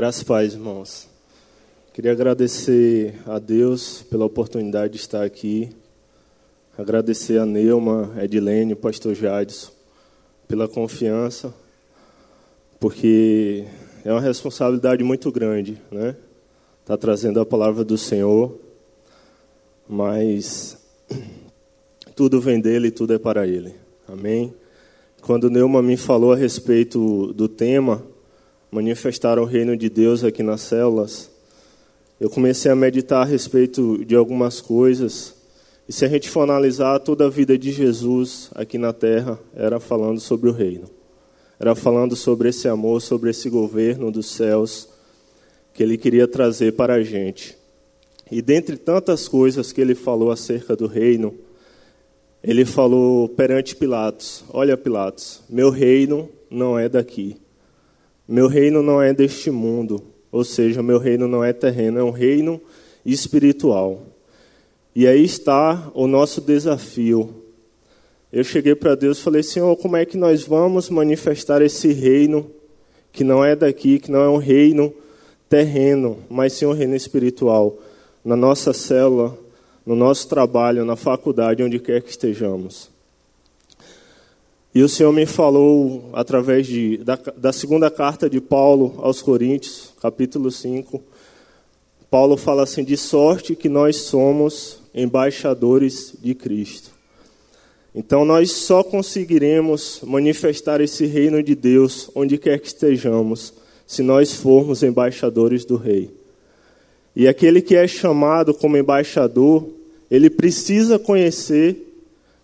Graças paz, irmãos. Queria agradecer a Deus pela oportunidade de estar aqui. Agradecer a Neuma, Edilene, Pastor Jadson, pela confiança, porque é uma responsabilidade muito grande, né? Tá trazendo a palavra do Senhor, mas tudo vem dele e tudo é para ele. Amém? Quando Neuma me falou a respeito do tema, manifestar o reino de Deus aqui nas células, eu comecei a meditar a respeito de algumas coisas. E se a gente for analisar toda a vida de Jesus aqui na terra, era falando sobre o reino. Era falando sobre esse amor, sobre esse governo dos céus que ele queria trazer para a gente. E dentre tantas coisas que ele falou acerca do reino, ele falou perante Pilatos: Olha, Pilatos, meu reino não é daqui. Meu reino não é deste mundo. Ou seja, meu reino não é terreno, é um reino espiritual. E aí está o nosso desafio. Eu cheguei para Deus e falei: Senhor, como é que nós vamos manifestar esse reino que não é daqui, que não é um reino terreno, mas sim um reino espiritual, na nossa célula, no nosso trabalho, na faculdade, onde quer que estejamos. E o Senhor me falou através de, da, da segunda carta de Paulo aos Coríntios, capítulo 5. Paulo fala assim: de sorte que nós somos embaixadores de Cristo. Então nós só conseguiremos manifestar esse reino de Deus onde quer que estejamos, se nós formos embaixadores do Rei. E aquele que é chamado como embaixador, ele precisa conhecer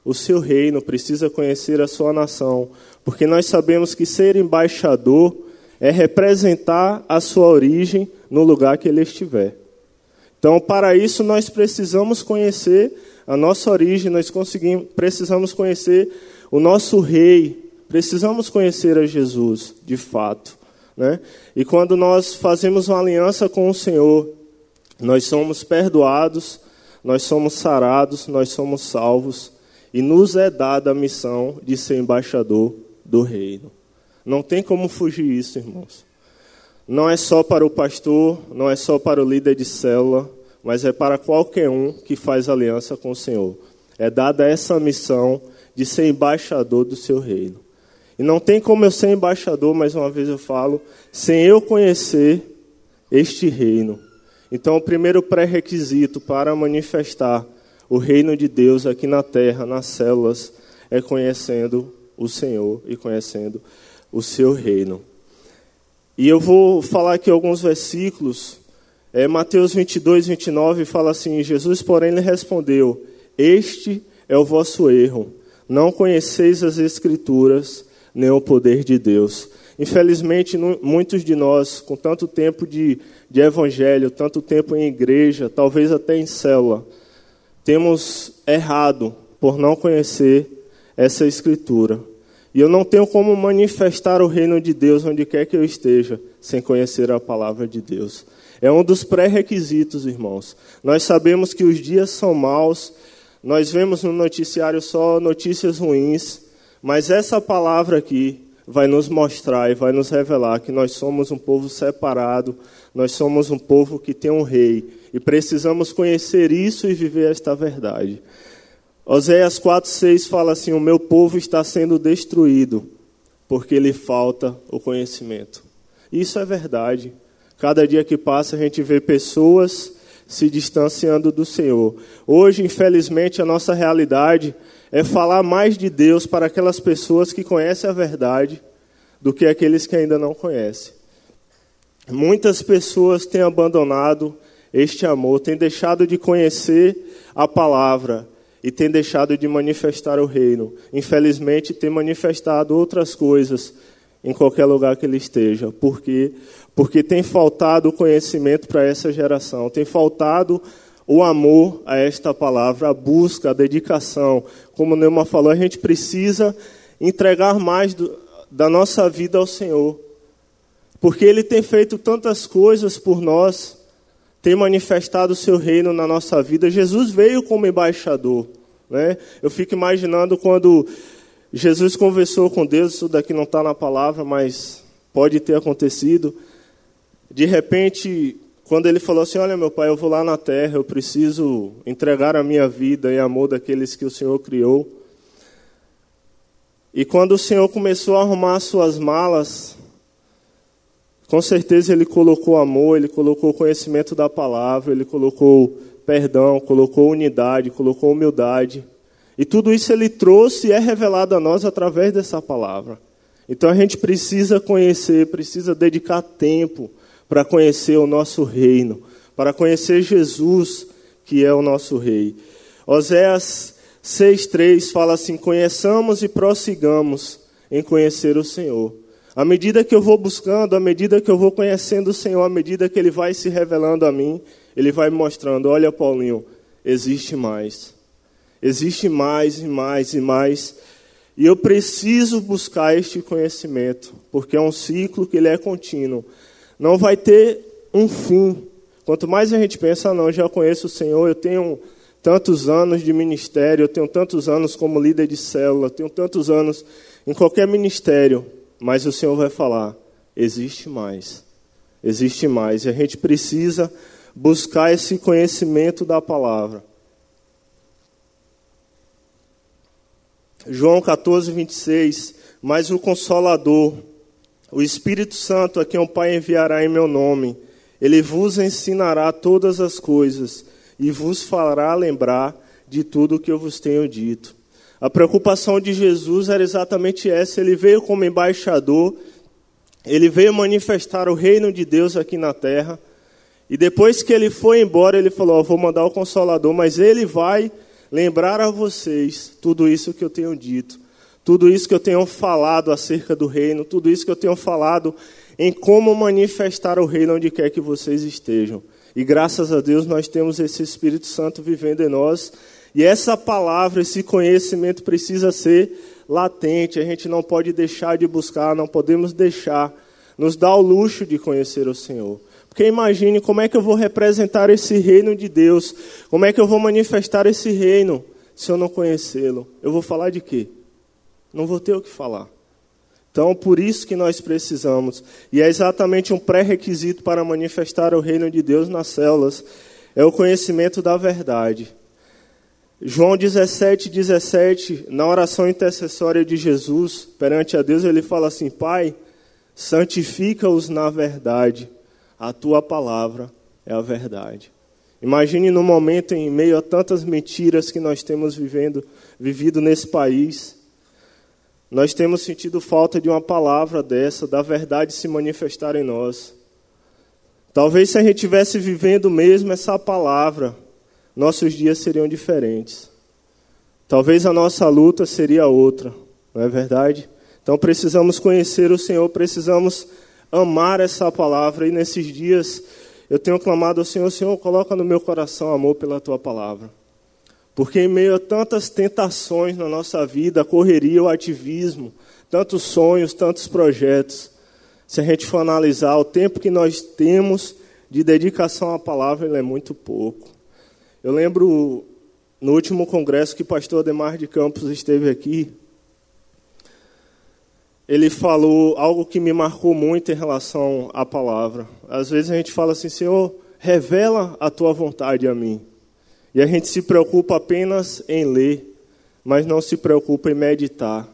o seu reino, precisa conhecer a sua nação, porque nós sabemos que ser embaixador é representar a sua origem no lugar que ele estiver. Então, para isso, nós precisamos conhecer a nossa origem, nós precisamos conhecer o nosso rei, precisamos conhecer a Jesus, de fato. Né? E quando nós fazemos uma aliança com o Senhor, nós somos perdoados, nós somos sarados, nós somos salvos e nos é dada a missão de ser embaixador do reino. Não tem como fugir isso, irmãos. Não é só para o pastor, não é só para o líder de célula, mas é para qualquer um que faz aliança com o Senhor. É dada essa missão de ser embaixador do seu reino. E não tem como eu ser embaixador, mais uma vez eu falo, sem eu conhecer este reino. Então, o primeiro pré-requisito para manifestar o reino de Deus aqui na terra, nas células, é conhecendo o Senhor e conhecendo o seu reino. E eu vou falar aqui alguns versículos. É, Mateus 22, 29 fala assim: Jesus, porém, lhe respondeu: Este é o vosso erro. Não conheceis as Escrituras, nem o poder de Deus. Infelizmente, muitos de nós, com tanto tempo de, de evangelho, tanto tempo em igreja, talvez até em célula, temos errado por não conhecer essa escritura. E eu não tenho como manifestar o reino de Deus onde quer que eu esteja, sem conhecer a palavra de Deus. É um dos pré-requisitos, irmãos. Nós sabemos que os dias são maus, nós vemos no noticiário só notícias ruins, mas essa palavra aqui vai nos mostrar e vai nos revelar que nós somos um povo separado, nós somos um povo que tem um rei e precisamos conhecer isso e viver esta verdade. Oséias 4,6 fala assim: O meu povo está sendo destruído porque lhe falta o conhecimento. Isso é verdade. Cada dia que passa a gente vê pessoas se distanciando do Senhor. Hoje, infelizmente, a nossa realidade é falar mais de Deus para aquelas pessoas que conhecem a verdade do que aqueles que ainda não conhecem. Muitas pessoas têm abandonado este amor, têm deixado de conhecer a palavra e têm deixado de manifestar o reino. Infelizmente, têm manifestado outras coisas em qualquer lugar que ele esteja. Por quê? Porque tem faltado conhecimento para essa geração, tem faltado o amor a esta palavra, a busca, a dedicação. Como o Neuma falou, a gente precisa entregar mais do, da nossa vida ao Senhor. Porque Ele tem feito tantas coisas por nós, tem manifestado o seu reino na nossa vida. Jesus veio como embaixador. Né? Eu fico imaginando quando Jesus conversou com Deus, isso daqui não está na palavra, mas pode ter acontecido. de repente, quando ele falou assim: Olha, meu pai, eu vou lá na terra, eu preciso entregar a minha vida em amor daqueles que o Senhor criou. E quando o Senhor começou a arrumar suas malas, com certeza ele colocou amor, ele colocou conhecimento da palavra, ele colocou perdão, colocou unidade, colocou humildade. E tudo isso ele trouxe e é revelado a nós através dessa palavra. Então a gente precisa conhecer, precisa dedicar tempo para conhecer o nosso reino, para conhecer Jesus, que é o nosso rei. Oséias 6,3 fala assim: Conheçamos e prossigamos em conhecer o Senhor. À medida que eu vou buscando, à medida que eu vou conhecendo o Senhor, à medida que Ele vai se revelando a mim, Ele vai me mostrando: olha, Paulinho, existe mais. Existe mais e mais e mais. E eu preciso buscar este conhecimento, porque é um ciclo que ele é contínuo. Não vai ter um fim. Quanto mais a gente pensa, não, já conheço o Senhor, eu tenho tantos anos de ministério, eu tenho tantos anos como líder de célula, eu tenho tantos anos em qualquer ministério, mas o Senhor vai falar: existe mais. Existe mais. E a gente precisa buscar esse conhecimento da palavra. João 14, 26. Mas o Consolador, o Espírito Santo, a quem o Pai enviará em meu nome, ele vos ensinará todas as coisas e vos fará lembrar de tudo o que eu vos tenho dito. A preocupação de Jesus era exatamente essa. Ele veio como embaixador, ele veio manifestar o reino de Deus aqui na terra. E depois que ele foi embora, ele falou: oh, Vou mandar o Consolador, mas ele vai lembrar a vocês tudo isso que eu tenho dito, tudo isso que eu tenho falado acerca do reino, tudo isso que eu tenho falado em como manifestar o reino onde quer que vocês estejam. E graças a Deus nós temos esse Espírito Santo vivendo em nós. E essa palavra, esse conhecimento precisa ser latente. A gente não pode deixar de buscar, não podemos deixar nos dar o luxo de conhecer o Senhor. Porque imagine como é que eu vou representar esse reino de Deus, como é que eu vou manifestar esse reino se eu não conhecê-lo. Eu vou falar de quê? Não vou ter o que falar. Então, por isso que nós precisamos, e é exatamente um pré-requisito para manifestar o reino de Deus nas células, é o conhecimento da verdade. João 17, 17, na oração intercessória de Jesus perante a Deus, ele fala assim: Pai, santifica-os na verdade a tua palavra é a verdade. Imagine no momento em meio a tantas mentiras que nós temos vivendo, vivido nesse país, nós temos sentido falta de uma palavra dessa, da verdade se manifestar em nós. Talvez se a gente tivesse vivendo mesmo essa palavra, nossos dias seriam diferentes. Talvez a nossa luta seria outra, não é verdade? Então precisamos conhecer o Senhor, precisamos amar essa palavra. E nesses dias eu tenho clamado ao Senhor: Senhor, coloca no meu coração amor pela tua palavra. Porque em meio a tantas tentações na nossa vida, a correria, o ativismo, tantos sonhos, tantos projetos, se a gente for analisar o tempo que nós temos de dedicação à palavra, ele é muito pouco. Eu lembro no último congresso que o pastor Ademar de Campos esteve aqui, ele falou algo que me marcou muito em relação à palavra. Às vezes a gente fala assim, Senhor, revela a tua vontade a mim. E a gente se preocupa apenas em ler, mas não se preocupa em meditar.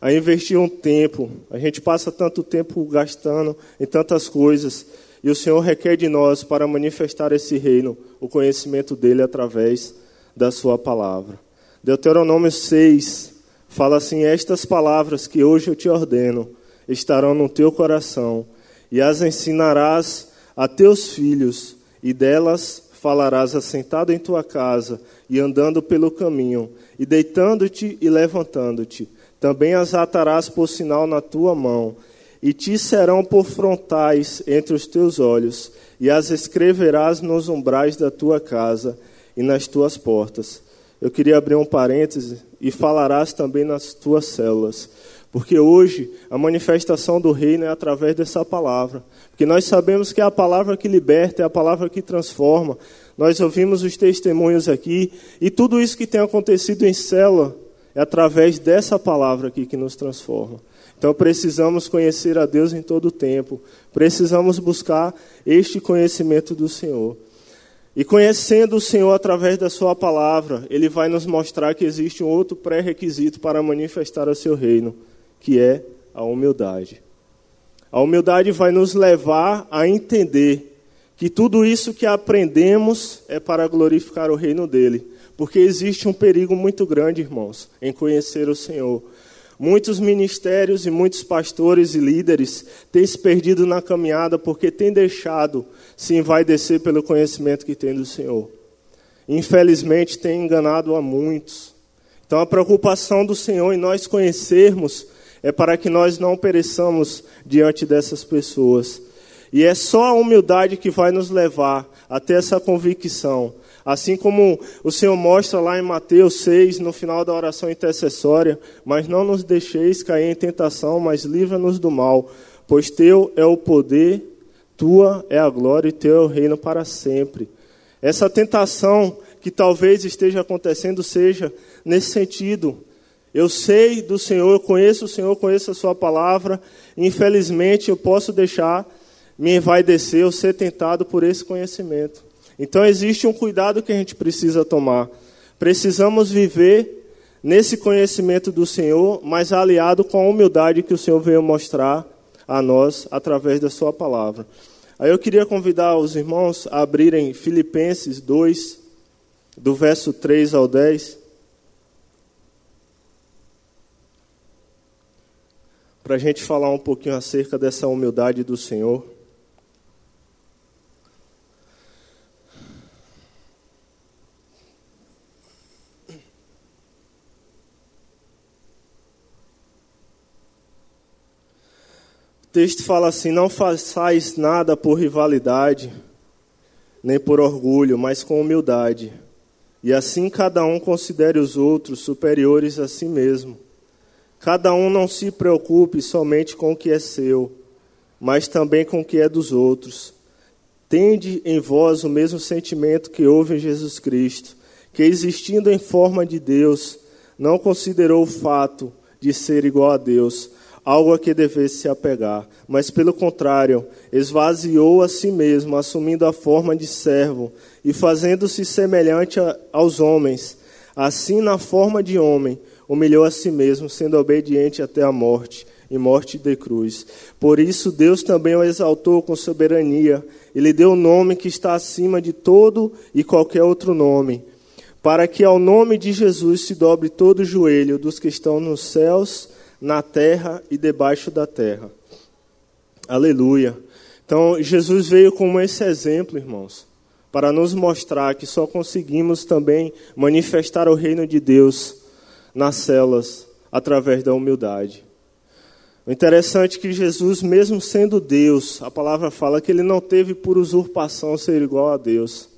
A investir um tempo. A gente passa tanto tempo gastando em tantas coisas. E o Senhor requer de nós, para manifestar esse reino, o conhecimento dele através da sua palavra. Deuteronômio 6, fala assim: Estas palavras que hoje eu te ordeno estarão no teu coração, e as ensinarás a teus filhos, e delas falarás assentado em tua casa e andando pelo caminho, e deitando-te e levantando-te. Também as atarás por sinal na tua mão, e te serão por frontais entre os teus olhos, e as escreverás nos umbrais da tua casa e nas tuas portas eu queria abrir um parêntese e falarás também nas tuas células. Porque hoje a manifestação do reino é através dessa palavra. Porque nós sabemos que é a palavra que liberta, é a palavra que transforma. Nós ouvimos os testemunhos aqui e tudo isso que tem acontecido em célula é através dessa palavra aqui que nos transforma. Então precisamos conhecer a Deus em todo o tempo. Precisamos buscar este conhecimento do Senhor. E conhecendo o Senhor através da Sua palavra, Ele vai nos mostrar que existe um outro pré-requisito para manifestar o Seu reino, que é a humildade. A humildade vai nos levar a entender que tudo isso que aprendemos é para glorificar o reino dele. Porque existe um perigo muito grande, irmãos, em conhecer o Senhor. Muitos ministérios e muitos pastores e líderes têm se perdido na caminhada porque têm deixado se envaidecer pelo conhecimento que têm do Senhor. Infelizmente, têm enganado a muitos. Então, a preocupação do Senhor em nós conhecermos é para que nós não pereçamos diante dessas pessoas. E é só a humildade que vai nos levar até essa convicção Assim como o Senhor mostra lá em Mateus 6, no final da oração intercessória, mas não nos deixeis cair em tentação, mas livra-nos do mal, pois teu é o poder, tua é a glória e teu é o reino para sempre. Essa tentação que talvez esteja acontecendo seja nesse sentido. Eu sei do Senhor, eu conheço o Senhor, conheço a Sua palavra, infelizmente eu posso deixar me envaidecer ou ser tentado por esse conhecimento. Então existe um cuidado que a gente precisa tomar. Precisamos viver nesse conhecimento do Senhor, mas aliado com a humildade que o Senhor veio mostrar a nós através da sua palavra. Aí eu queria convidar os irmãos a abrirem Filipenses 2, do verso 3 ao 10. Para a gente falar um pouquinho acerca dessa humildade do Senhor. texto fala assim: Não façais nada por rivalidade, nem por orgulho, mas com humildade. E assim cada um considere os outros superiores a si mesmo. Cada um não se preocupe somente com o que é seu, mas também com o que é dos outros. Tende em vós o mesmo sentimento que houve em Jesus Cristo, que existindo em forma de Deus, não considerou o fato de ser igual a Deus algo a que devesse se apegar, mas pelo contrário, esvaziou a si mesmo, assumindo a forma de servo e fazendo-se semelhante a, aos homens. Assim, na forma de homem, humilhou a si mesmo, sendo obediente até a morte e morte de cruz. Por isso, Deus também o exaltou com soberania e lhe deu o um nome que está acima de todo e qualquer outro nome, para que ao nome de Jesus se dobre todo o joelho dos que estão nos céus na terra e debaixo da terra. Aleluia. Então, Jesus veio como esse exemplo, irmãos, para nos mostrar que só conseguimos também manifestar o reino de Deus nas celas através da humildade. O interessante é que Jesus, mesmo sendo Deus, a palavra fala que ele não teve por usurpação ser igual a Deus.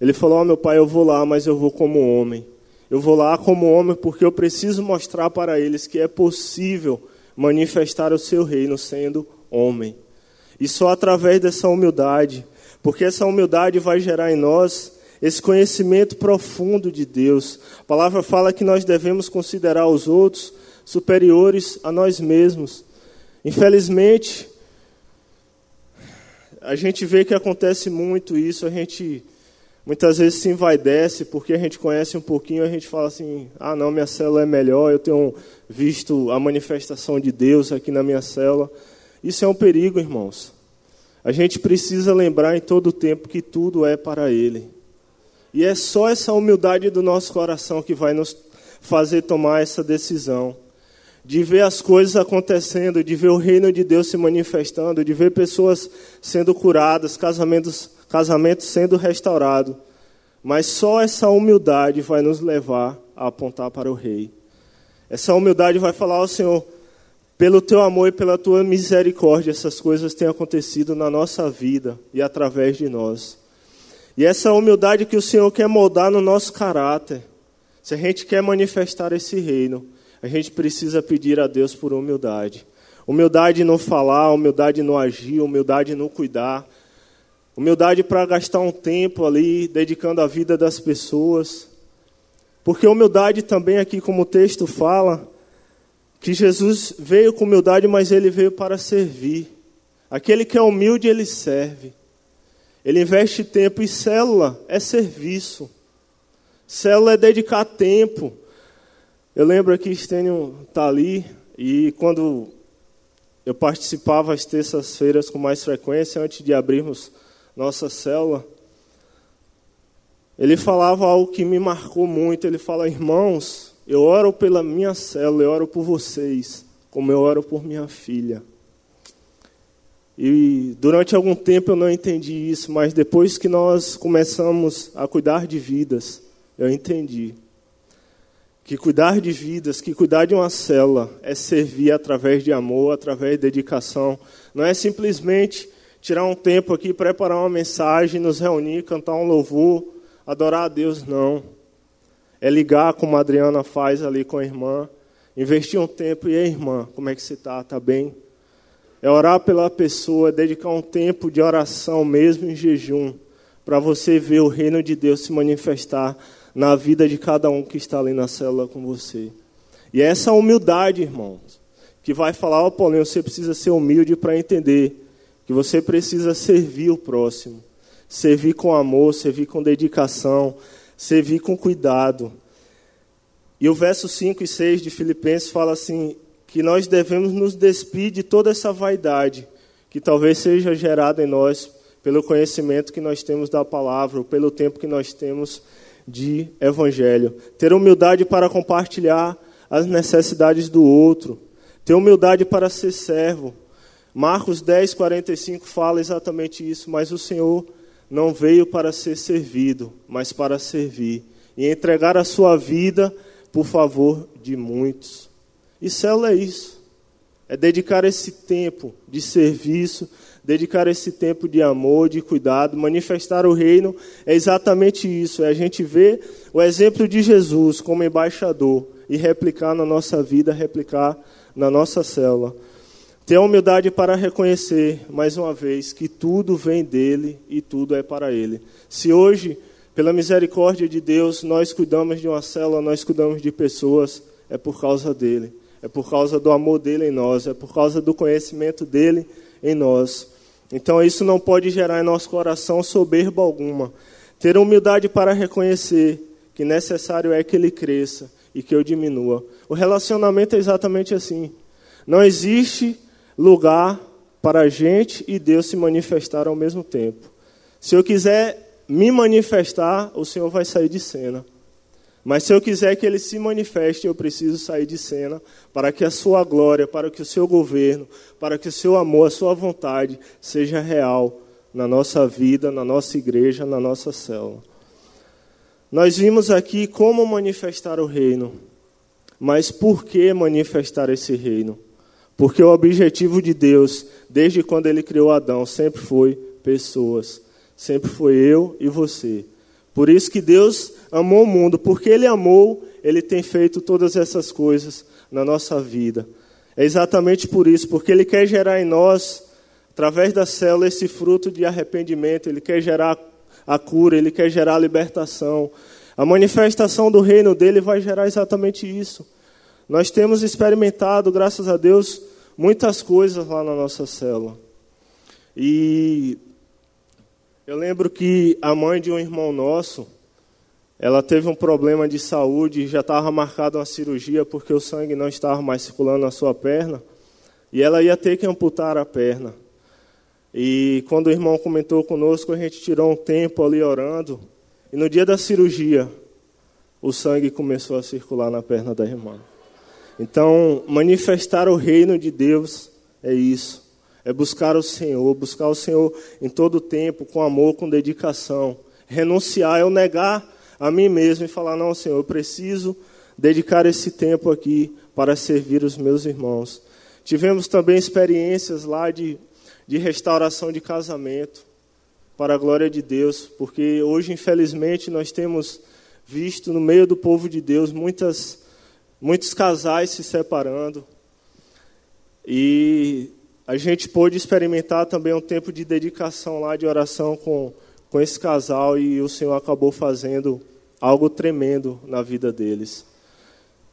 Ele falou: oh, meu pai, eu vou lá, mas eu vou como homem. Eu vou lá como homem porque eu preciso mostrar para eles que é possível manifestar o seu reino sendo homem. E só através dessa humildade, porque essa humildade vai gerar em nós esse conhecimento profundo de Deus. A palavra fala que nós devemos considerar os outros superiores a nós mesmos. Infelizmente, a gente vê que acontece muito isso, a gente muitas vezes se envaidece porque a gente conhece um pouquinho, a gente fala assim: ah, não, minha célula é melhor, eu tenho visto a manifestação de Deus aqui na minha célula. Isso é um perigo, irmãos. A gente precisa lembrar em todo o tempo que tudo é para Ele. E é só essa humildade do nosso coração que vai nos fazer tomar essa decisão. De ver as coisas acontecendo, de ver o reino de Deus se manifestando, de ver pessoas sendo curadas, casamentos casamento sendo restaurado. Mas só essa humildade vai nos levar a apontar para o Rei. Essa humildade vai falar ao Senhor, pelo teu amor e pela tua misericórdia, essas coisas têm acontecido na nossa vida e através de nós. E essa humildade que o Senhor quer moldar no nosso caráter. Se a gente quer manifestar esse reino, a gente precisa pedir a Deus por humildade. Humildade no falar, humildade no agir, humildade no cuidar, Humildade para gastar um tempo ali dedicando a vida das pessoas. Porque humildade também aqui, como o texto fala, que Jesus veio com humildade, mas ele veio para servir. Aquele que é humilde, ele serve. Ele investe tempo e célula é serviço. Célula é dedicar tempo. Eu lembro que Estênio está ali e quando eu participava às terças-feiras com mais frequência, antes de abrirmos nossa célula, ele falava algo que me marcou muito. Ele fala, irmãos, eu oro pela minha célula, eu oro por vocês, como eu oro por minha filha. E durante algum tempo eu não entendi isso, mas depois que nós começamos a cuidar de vidas, eu entendi. Que cuidar de vidas, que cuidar de uma célula é servir através de amor, através de dedicação. Não é simplesmente tirar um tempo aqui, preparar uma mensagem, nos reunir, cantar um louvor, adorar a Deus, não é ligar como a Adriana faz ali com a irmã, investir um tempo e a irmã, como é que você está? Está bem? É orar pela pessoa, dedicar um tempo de oração mesmo em jejum, para você ver o reino de Deus se manifestar na vida de cada um que está ali na célula com você. E é essa humildade, irmãos, que vai falar, ó oh, Paulinho, você precisa ser humilde para entender que você precisa servir o próximo. Servir com amor, servir com dedicação, servir com cuidado. E o verso 5 e 6 de Filipenses fala assim: que nós devemos nos despir de toda essa vaidade que talvez seja gerada em nós pelo conhecimento que nós temos da palavra, ou pelo tempo que nós temos de evangelho. Ter humildade para compartilhar as necessidades do outro. Ter humildade para ser servo. Marcos 10, 45 fala exatamente isso, mas o Senhor não veio para ser servido, mas para servir e entregar a sua vida por favor de muitos. E célula é isso. É dedicar esse tempo de serviço, dedicar esse tempo de amor, de cuidado, manifestar o reino, é exatamente isso. É a gente ver o exemplo de Jesus como embaixador e replicar na nossa vida, replicar na nossa célula. Ter a humildade para reconhecer, mais uma vez, que tudo vem dele e tudo é para ele. Se hoje, pela misericórdia de Deus, nós cuidamos de uma célula, nós cuidamos de pessoas, é por causa dele. É por causa do amor dele em nós, é por causa do conhecimento dele em nós. Então isso não pode gerar em nosso coração soberba alguma. Ter humildade para reconhecer que necessário é que ele cresça e que eu diminua. O relacionamento é exatamente assim. Não existe lugar para a gente e Deus se manifestar ao mesmo tempo. Se eu quiser me manifestar, o Senhor vai sair de cena. Mas se eu quiser que ele se manifeste, eu preciso sair de cena para que a sua glória, para que o seu governo, para que o seu amor, a sua vontade seja real na nossa vida, na nossa igreja, na nossa célula. Nós vimos aqui como manifestar o reino, mas por que manifestar esse reino? Porque o objetivo de Deus, desde quando ele criou Adão, sempre foi pessoas. Sempre foi eu e você. Por isso que Deus amou o mundo, porque ele amou, ele tem feito todas essas coisas na nossa vida. É exatamente por isso, porque ele quer gerar em nós, através da célula, esse fruto de arrependimento, ele quer gerar a cura, ele quer gerar a libertação. A manifestação do reino dele vai gerar exatamente isso. Nós temos experimentado, graças a Deus, muitas coisas lá na nossa célula. E eu lembro que a mãe de um irmão nosso, ela teve um problema de saúde, já estava marcada uma cirurgia porque o sangue não estava mais circulando na sua perna, e ela ia ter que amputar a perna. E quando o irmão comentou conosco, a gente tirou um tempo ali orando, e no dia da cirurgia, o sangue começou a circular na perna da irmã. Então, manifestar o reino de Deus é isso. É buscar o Senhor, buscar o Senhor em todo o tempo, com amor, com dedicação. Renunciar é o negar a mim mesmo e falar: não, Senhor, eu preciso dedicar esse tempo aqui para servir os meus irmãos. Tivemos também experiências lá de, de restauração de casamento, para a glória de Deus, porque hoje, infelizmente, nós temos visto no meio do povo de Deus muitas muitos casais se separando. E a gente pôde experimentar também um tempo de dedicação lá, de oração com, com esse casal, e o Senhor acabou fazendo algo tremendo na vida deles.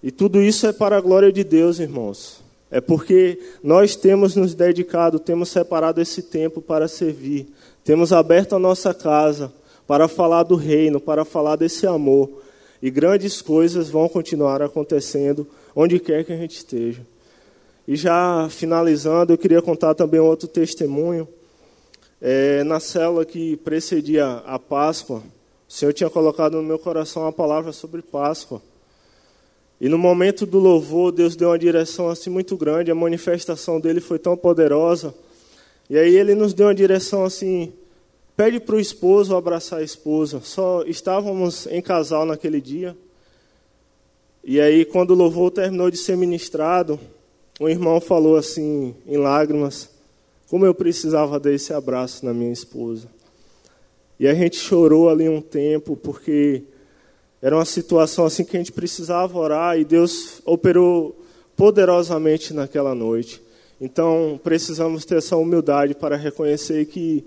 E tudo isso é para a glória de Deus, irmãos. É porque nós temos nos dedicado, temos separado esse tempo para servir, temos aberto a nossa casa para falar do reino, para falar desse amor. E grandes coisas vão continuar acontecendo onde quer que a gente esteja. E já finalizando, eu queria contar também outro testemunho. É, na célula que precedia a Páscoa, o Senhor tinha colocado no meu coração uma palavra sobre Páscoa. E no momento do louvor, Deus deu uma direção assim muito grande, a manifestação dele foi tão poderosa. E aí ele nos deu uma direção assim, pede para o esposo abraçar a esposa. Só estávamos em casal naquele dia. E aí quando o louvor terminou de ser ministrado, um irmão falou assim, em lágrimas, como eu precisava desse abraço na minha esposa. E a gente chorou ali um tempo, porque era uma situação assim que a gente precisava orar e Deus operou poderosamente naquela noite. Então, precisamos ter essa humildade para reconhecer que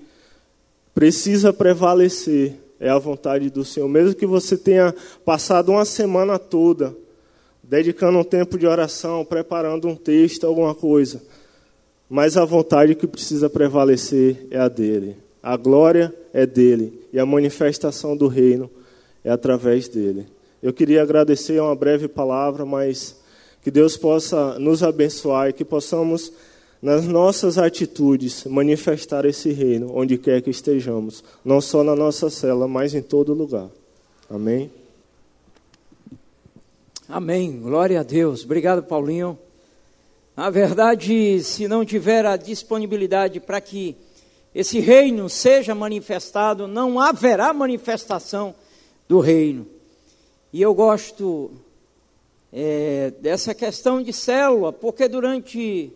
precisa prevalecer é a vontade do Senhor. Mesmo que você tenha passado uma semana toda dedicando um tempo de oração, preparando um texto, alguma coisa, mas a vontade que precisa prevalecer é a dele. A glória é dele e a manifestação do reino é através dele. Eu queria agradecer uma breve palavra, mas que Deus possa nos abençoar e que possamos, nas nossas atitudes, manifestar esse reino onde quer que estejamos, não só na nossa cela, mas em todo lugar. Amém? Amém. Glória a Deus. Obrigado, Paulinho. Na verdade, se não tiver a disponibilidade para que esse reino seja manifestado, não haverá manifestação do reino. E eu gosto é, dessa questão de célula, porque durante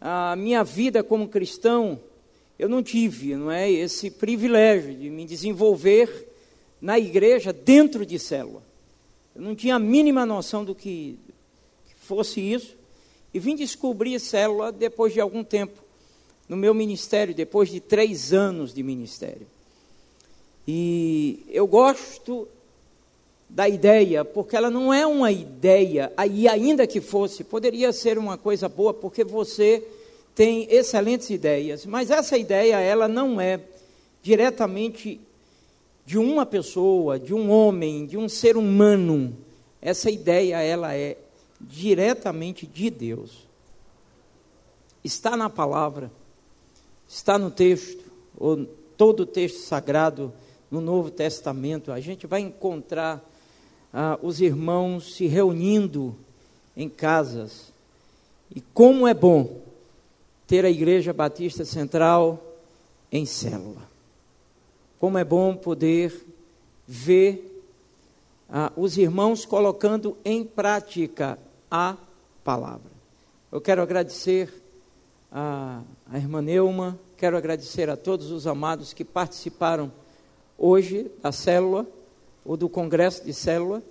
a minha vida como cristão, eu não tive não é, esse privilégio de me desenvolver na igreja dentro de célula. Eu não tinha a mínima noção do que, fosse isso. E vim descobrir célula depois de algum tempo no meu ministério, depois de três anos de ministério. E eu gosto da ideia, porque ela não é uma ideia, e ainda que fosse, poderia ser uma coisa boa, porque você tem excelentes ideias, mas essa ideia, ela não é diretamente de uma pessoa, de um homem, de um ser humano. Essa ideia, ela é diretamente de Deus. Está na palavra, está no texto, ou todo o texto sagrado no Novo Testamento, a gente vai encontrar ah, os irmãos se reunindo em casas. E como é bom ter a Igreja Batista Central em célula. Como é bom poder ver ah, os irmãos colocando em prática a palavra. Eu quero agradecer a, a irmã Neuma, quero agradecer a todos os amados que participaram hoje da célula, ou do congresso de célula,